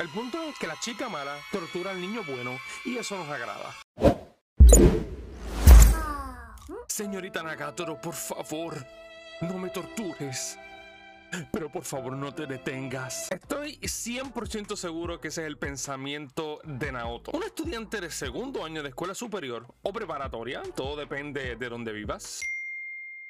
El punto es que la chica mala tortura al niño bueno y eso nos agrada. Señorita Nagatoro, por favor, no me tortures. Pero por favor no te detengas. Estoy 100% seguro que ese es el pensamiento de Naoto. Un estudiante de segundo año de escuela superior o preparatoria, todo depende de dónde vivas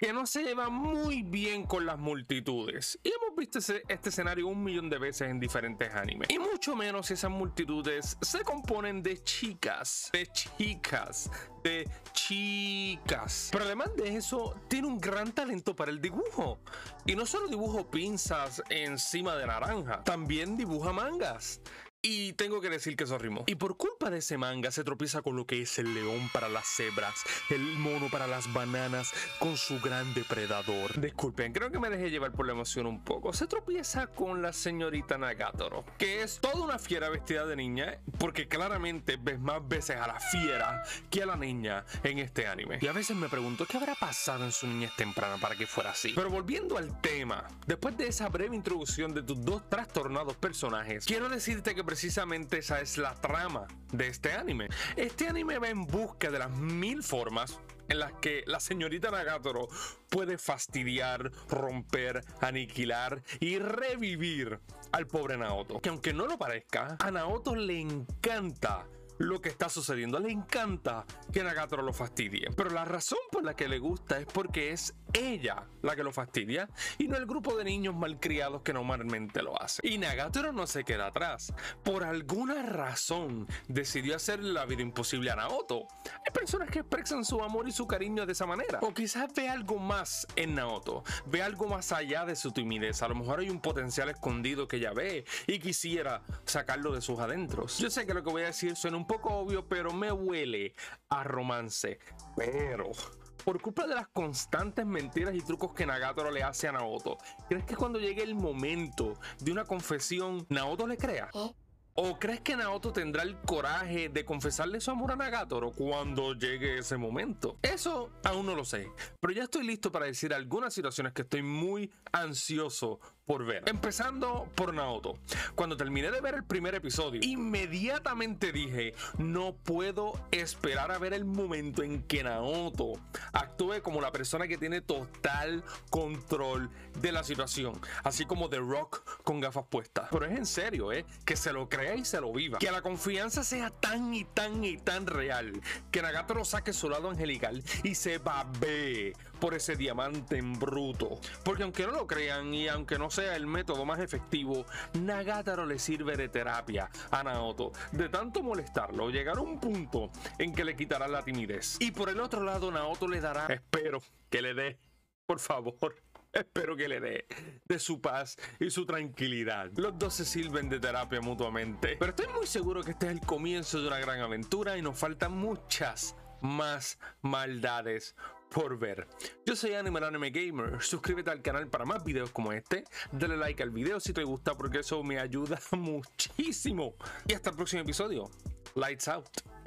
que no se lleva muy bien con las multitudes. Y hemos visto este escenario un millón de veces en diferentes animes. Y mucho menos si esas multitudes se componen de chicas, de chicas, de chicas. Pero además de eso, tiene un gran talento para el dibujo. Y no solo dibujo pinzas encima de naranja, también dibuja mangas. Y tengo que decir que eso rimó. Y por culpa de ese manga se tropieza con lo que es el león para las cebras, el mono para las bananas, con su gran depredador. Disculpen, creo que me dejé llevar por la emoción un poco. Se tropieza con la señorita Nagatoro, que es toda una fiera vestida de niña, porque claramente ves más veces a la fiera que a la niña en este anime. Y a veces me pregunto qué habrá pasado en su niñez temprana para que fuera así. Pero volviendo al tema, después de esa breve introducción de tus dos trastornados personajes, quiero decirte que precisamente esa es la trama de este anime. Este anime va en busca de las mil formas en las que la señorita Nagatoro puede fastidiar, romper, aniquilar y revivir al pobre Naoto. Que aunque no lo parezca, a Naoto le encanta lo que está sucediendo. Le encanta que Nagatoro lo fastidie. Pero la razón por la que le gusta es porque es ella la que lo fastidia y no el grupo de niños malcriados que normalmente lo hace. Y Nagatoro no se queda atrás. Por alguna razón decidió hacer la vida imposible a Naoto. Hay personas que expresan su amor y su cariño de esa manera. O quizás ve algo más en Naoto. Ve algo más allá de su timidez. A lo mejor hay un potencial escondido que ella ve y quisiera sacarlo de sus adentros. Yo sé que lo que voy a decir suena un poco obvio, pero me huele a romance. Pero por culpa de las constantes mentiras y trucos que Nagatoro le hace a Naoto, ¿crees que cuando llegue el momento de una confesión, Naoto le crea? ¿Eh? ¿O crees que Naoto tendrá el coraje de confesarle su amor a Nagatoro cuando llegue ese momento? Eso aún no lo sé, pero ya estoy listo para decir algunas situaciones que estoy muy ansioso por ver. Empezando por Naoto. Cuando terminé de ver el primer episodio, inmediatamente dije, no puedo esperar a ver el momento en que Naoto actúe como la persona que tiene total control de la situación, así como The Rock con gafas puestas. Pero es en serio, ¿eh? Que se lo crea y se lo viva. Que la confianza sea tan y tan y tan real, que Nagato lo saque su lado angelical y se babe por ese diamante en bruto. Porque aunque no lo crean y aunque no sea el método más efectivo, Nagataro le sirve de terapia a Naoto. De tanto molestarlo, llegar a un punto en que le quitará la timidez. Y por el otro lado, Naoto le dará, espero que le dé, por favor. Espero que le dé de su paz y su tranquilidad. Los dos se sirven de terapia mutuamente. Pero estoy muy seguro que este es el comienzo de una gran aventura y nos faltan muchas más maldades por ver. Yo soy Animal Anime Gamer, suscríbete al canal para más videos como este, dale like al video si te gusta porque eso me ayuda muchísimo. Y hasta el próximo episodio. Lights out.